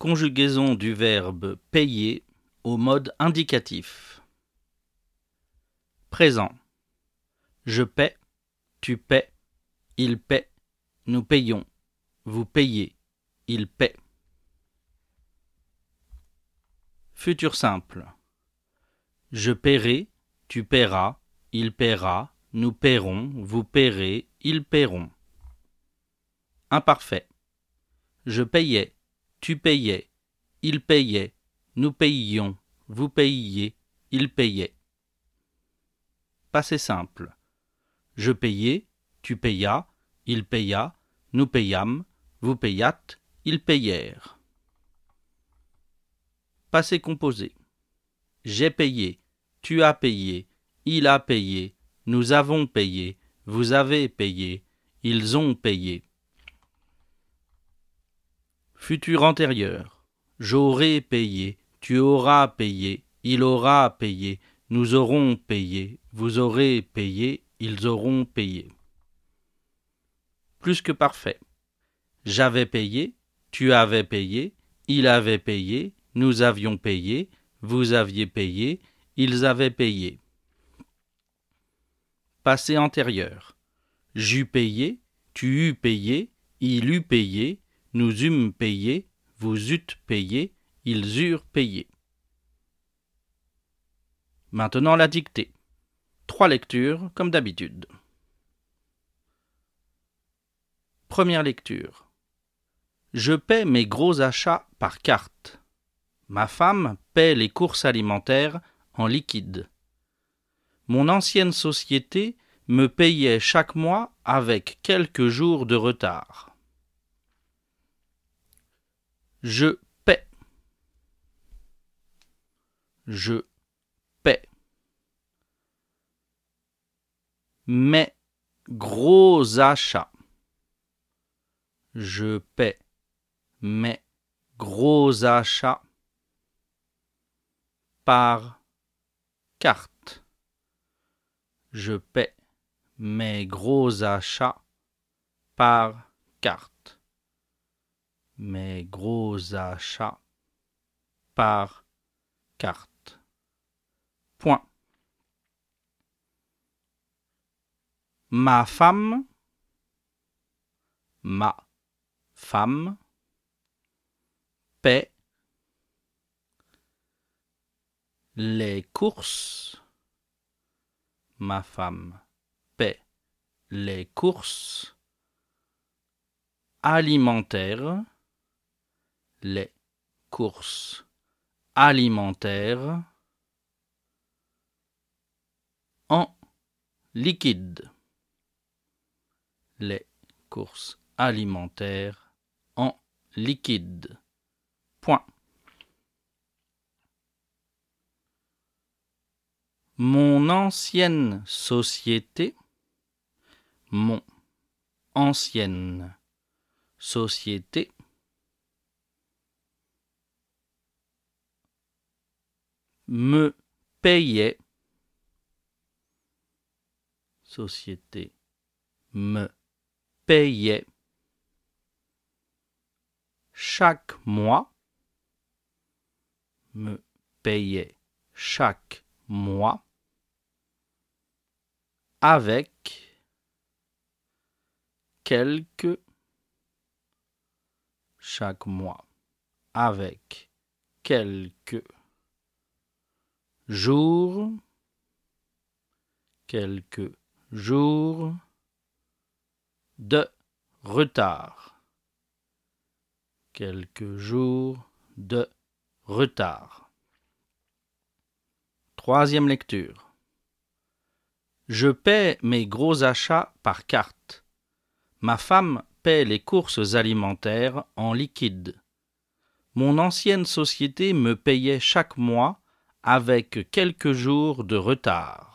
Conjugaison du verbe payer au mode indicatif. Présent. Je paie, tu paies, il paie, nous payons, vous payez, il paie. Futur simple. Je paierai, tu paieras, il paiera, nous paierons, vous paierez, ils paieront. Imparfait. Je payais, tu payais, il payait, nous payions, vous payiez, il payait. Passé simple. Je payais, tu payas, il paya, nous payâmes, vous payâtes, ils payèrent. Passé composé. J'ai payé, tu as payé, il a payé, nous avons payé, vous avez payé, ils ont payé. Futur antérieur. J'aurai payé, tu auras payé, il aura payé, nous aurons payé, vous aurez payé, ils auront payé. Plus que parfait. J'avais payé, tu avais payé, il avait payé, nous avions payé, vous aviez payé, ils avaient payé. Passé antérieur. J'eus payé, tu eus payé, il eut payé, nous eûmes payé, vous eûtes payé, ils eurent payé. Maintenant la dictée. Trois lectures, comme d'habitude. Première lecture. Je paie mes gros achats par carte. Ma femme paie les courses alimentaires en liquide. Mon ancienne société me payait chaque mois avec quelques jours de retard. Je paie. Je paie. Mes gros achats. Je paie mes gros achats par carte. Je paie mes gros achats par carte mes gros achats par carte. Point. Ma femme, ma femme, paie les courses. Ma femme paie les courses alimentaires les courses alimentaires en liquide. Les courses alimentaires en liquide. Point. Mon ancienne société, mon ancienne société me payait, société me payait. Chaque mois, me payait chaque mois avec quelques chaque mois avec quelques jours, quelques jours de retard, quelques jours de retard. Troisième lecture. Je paie mes gros achats par carte. Ma femme paie les courses alimentaires en liquide. Mon ancienne société me payait chaque mois avec quelques jours de retard.